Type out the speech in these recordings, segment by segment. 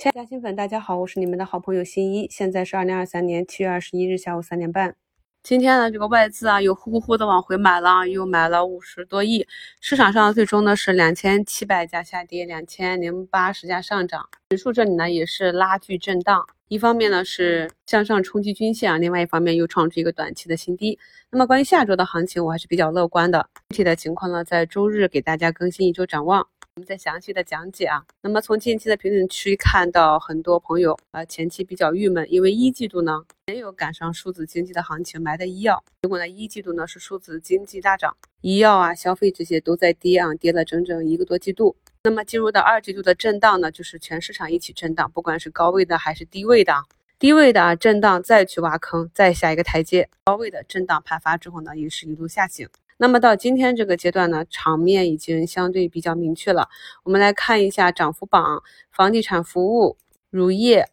亲爱的嘉兴粉，大家好，我是你们的好朋友新一。现在是二零二三年七月二十一日下午三点半。今天呢，这个外资啊又呼呼呼的往回买了，又买了五十多亿。市场上最终呢是两千七百家下跌，两千零八十家上涨。指数这里呢也是拉锯震荡，一方面呢是向上冲击均线啊，另外一方面又创出一个短期的新低。那么关于下周的行情，我还是比较乐观的。具体的情况呢，在周日给大家更新一周展望。我们再详细的讲解啊。那么从近期的评论区看到，很多朋友啊前期比较郁闷，因为一季度呢没有赶上数字经济的行情，埋的医药。结果呢一季度呢是数字经济大涨，医药啊消费这些都在跌啊，跌了整整一个多季度。那么进入到二季度的震荡呢，就是全市场一起震荡，不管是高位的还是低位的，低位的啊震荡再去挖坑，再下一个台阶；高位的震荡盘发之后呢，也是一路下行。那么到今天这个阶段呢，场面已经相对比较明确了。我们来看一下涨幅榜：房地产服务、乳业、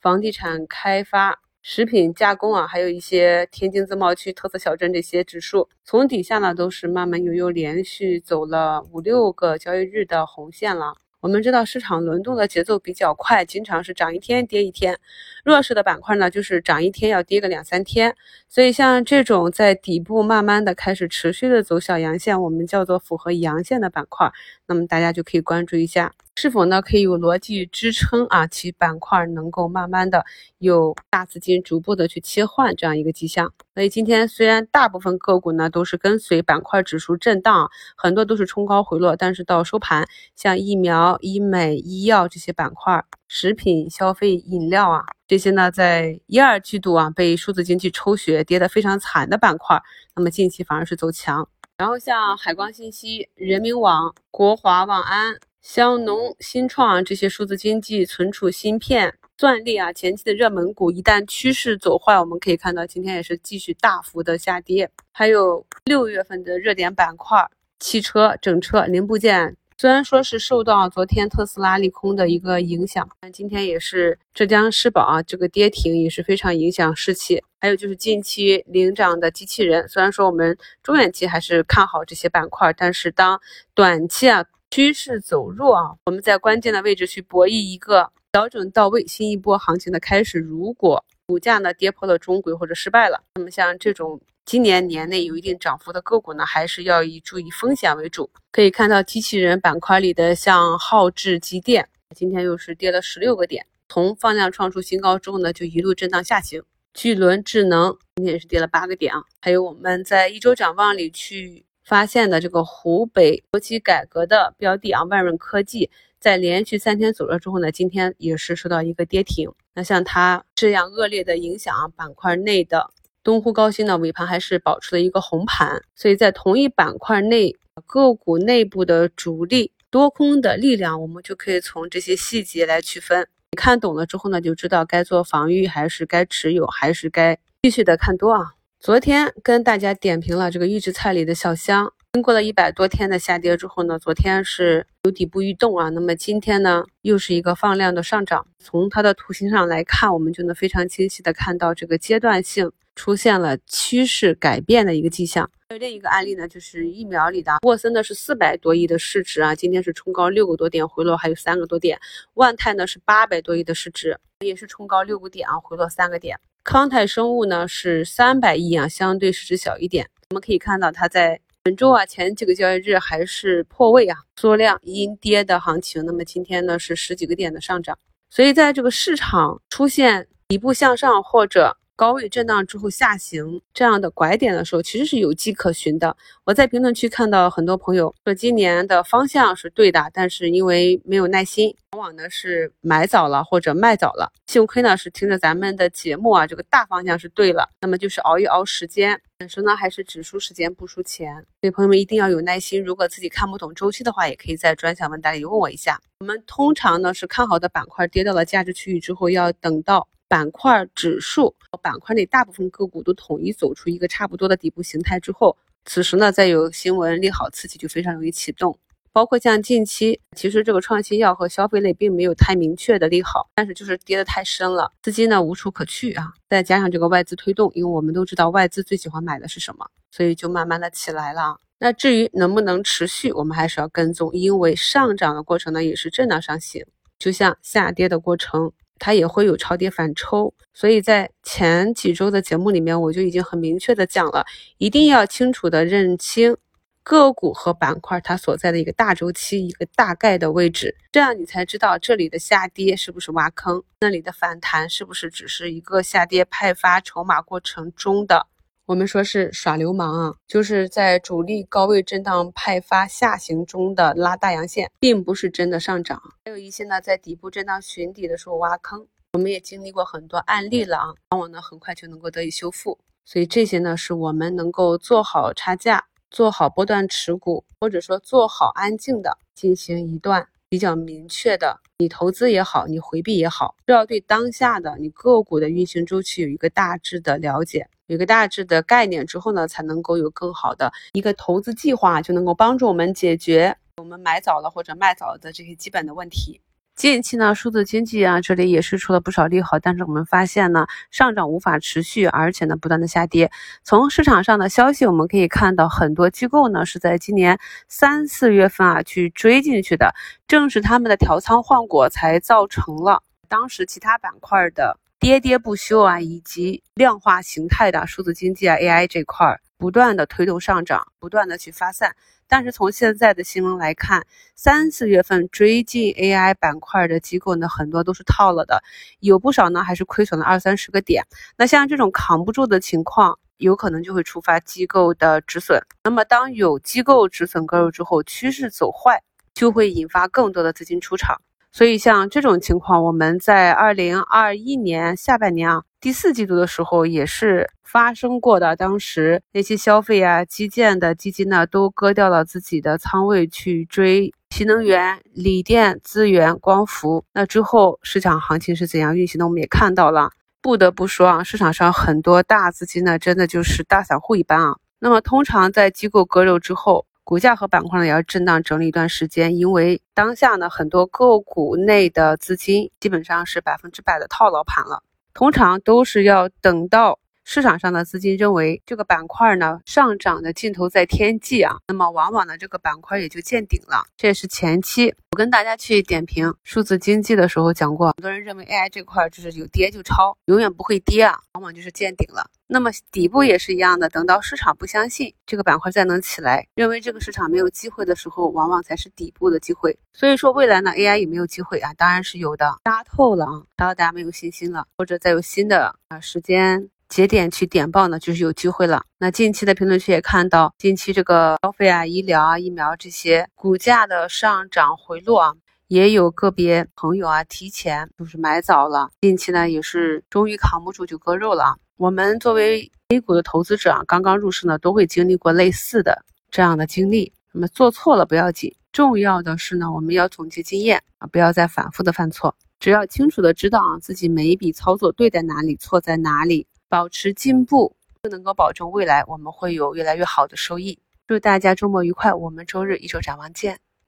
房地产开发、食品加工啊，还有一些天津自贸区特色小镇这些指数，从底下呢都是慢慢悠悠连续走了五六个交易日的红线了。我们知道市场轮动的节奏比较快，经常是涨一天跌一天。弱势的板块呢，就是涨一天要跌个两三天。所以像这种在底部慢慢的开始持续的走小阳线，我们叫做符合阳线的板块，那么大家就可以关注一下。是否呢可以有逻辑支撑啊？其板块能够慢慢的有大资金逐步的去切换这样一个迹象。所以今天虽然大部分个股呢都是跟随板块指数震荡，很多都是冲高回落，但是到收盘，像疫苗、医美、医药这些板块，食品、消费、饮料啊这些呢，在一二季度啊被数字经济抽血跌得非常惨的板块，那么近期反而是走强。然后像海光信息、人民网、国华网安。香农、新创这些数字经济、存储芯片、算力啊，前期的热门股，一旦趋势走坏，我们可以看到今天也是继续大幅的下跌。还有六月份的热点板块，汽车、整车、零部件，虽然说是受到昨天特斯拉利空的一个影响，但今天也是浙江世宝啊这个跌停也是非常影响士气。还有就是近期领涨的机器人，虽然说我们中远期还是看好这些板块，但是当短期啊。趋势走弱啊，我们在关键的位置去博弈一个调整到位、新一波行情的开始。如果股价呢跌破了中轨或者失败了，那么像这种今年年内有一定涨幅的个股呢，还是要以注意风险为主。可以看到机器人板块里的像浩智机电，今天又是跌了十六个点，从放量创出新高之后呢，就一路震荡下行。巨轮智能今天也是跌了八个点啊，还有我们在一周展望里去。发现的这个湖北国企改革的标的啊，万润科技在连续三天走了之后呢，今天也是受到一个跌停。那像它这样恶劣的影响啊，板块内的东湖高新呢，尾盘还是保持了一个红盘。所以在同一板块内个股内部的主力多空的力量，我们就可以从这些细节来区分。你看懂了之后呢，就知道该做防御还是该持有，还是该继续的看多啊。昨天跟大家点评了这个预制菜里的小香，经过了一百多天的下跌之后呢，昨天是有底部异动啊，那么今天呢又是一个放量的上涨。从它的图形上来看，我们就能非常清晰的看到这个阶段性出现了趋势改变的一个迹象。还有另一个案例呢，就是疫苗里的沃森呢是四百多亿的市值啊，今天是冲高六个多点，回落还有三个多点。万泰呢是八百多亿的市值，也是冲高六个点啊，回落三个点。康泰生物呢是三百亿啊，相对市值小一点。我们可以看到，它在本周啊前几个交易日还是破位啊，缩量阴跌的行情。那么今天呢是十几个点的上涨，所以在这个市场出现底部向上或者。高位震荡之后下行这样的拐点的时候，其实是有迹可循的。我在评论区看到很多朋友说今年的方向是对的，但是因为没有耐心，往往呢是买早了或者卖早了。幸亏呢是听着咱们的节目啊，这个大方向是对了，那么就是熬一熬时间，本身呢还是只输时间不输钱。所以朋友们一定要有耐心。如果自己看不懂周期的话，也可以在专享问答里问我一下。我们通常呢是看好的板块跌到了价值区域之后，要等到。板块指数板块内大部分个股都统一走出一个差不多的底部形态之后，此时呢再有新闻利好刺激，就非常容易启动。包括像近期，其实这个创新药和消费类并没有太明确的利好，但是就是跌得太深了，资金呢无处可去啊。再加上这个外资推动，因为我们都知道外资最喜欢买的是什么，所以就慢慢的起来了。那至于能不能持续，我们还是要跟踪，因为上涨的过程呢也是震荡上行。就像下跌的过程，它也会有超跌反抽。所以在前几周的节目里面，我就已经很明确的讲了，一定要清楚的认清。个股和板块它所在的一个大周期，一个大概的位置，这样你才知道这里的下跌是不是挖坑，那里的反弹是不是只是一个下跌派发筹码过程中的，我们说是耍流氓啊，就是在主力高位震荡派发下行中的拉大阳线，并不是真的上涨。还有一些呢，在底部震荡寻底的时候挖坑，我们也经历过很多案例了啊，往往呢很快就能够得以修复，所以这些呢是我们能够做好差价。做好波段持股，或者说做好安静的进行一段比较明确的，你投资也好，你回避也好，都要对当下的你个股的运行周期有一个大致的了解，有一个大致的概念之后呢，才能够有更好的一个投资计划，就能够帮助我们解决我们买早了或者卖早了的这些基本的问题。近期呢，数字经济啊，这里也是出了不少利好，但是我们发现呢，上涨无法持续，而且呢，不断的下跌。从市场上的消息，我们可以看到，很多机构呢是在今年三四月份啊去追进去的，正是他们的调仓换股，才造成了当时其他板块的跌跌不休啊，以及量化形态的数字经济啊 AI 这块儿不断的推动上涨，不断的去发散。但是从现在的新闻来看，三四月份追进 AI 板块的机构呢，很多都是套了的，有不少呢还是亏损了二三十个点。那像这种扛不住的情况，有可能就会触发机构的止损。那么当有机构止损割肉之后，趋势走坏，就会引发更多的资金出场。所以像这种情况，我们在二零二一年下半年啊第四季度的时候也是发生过的。当时那些消费啊、基建的基金呢，都割掉了自己的仓位去追新能源、锂电、资源、光伏。那之后市场行情是怎样运行的？我们也看到了。不得不说啊，市场上很多大资金呢，真的就是大散户一般啊。那么通常在机构割肉之后，股价和板块呢也要震荡整理一段时间，因为当下呢很多个股内的资金基本上是百分之百的套牢盘了，通常都是要等到。市场上的资金认为这个板块呢上涨的劲头在天际啊，那么往往呢这个板块也就见顶了。这也是前期我跟大家去点评数字经济的时候讲过，很多人认为 AI 这块就是有跌就抄，永远不会跌啊，往往就是见顶了。那么底部也是一样的，等到市场不相信这个板块再能起来，认为这个市场没有机会的时候，往往才是底部的机会。所以说未来呢 AI 有没有机会啊？当然是有的，扎透了啊，扎到大家没有信心了，或者再有新的啊时间。节点去点爆呢，就是有机会了。那近期的评论区也看到，近期这个消费啊、医疗啊、疫苗这些股价的上涨回落啊，也有个别朋友啊提前就是买早了。近期呢也是终于扛不住就割肉了。我们作为 A 股的投资者啊，刚刚入市呢，都会经历过类似的这样的经历。那么做错了不要紧，重要的是呢，我们要总结经验啊，不要再反复的犯错。只要清楚的知道啊自己每一笔操作对在哪里，错在哪里。保持进步，就能够保证未来我们会有越来越好的收益。祝大家周末愉快，我们周日一周展望见。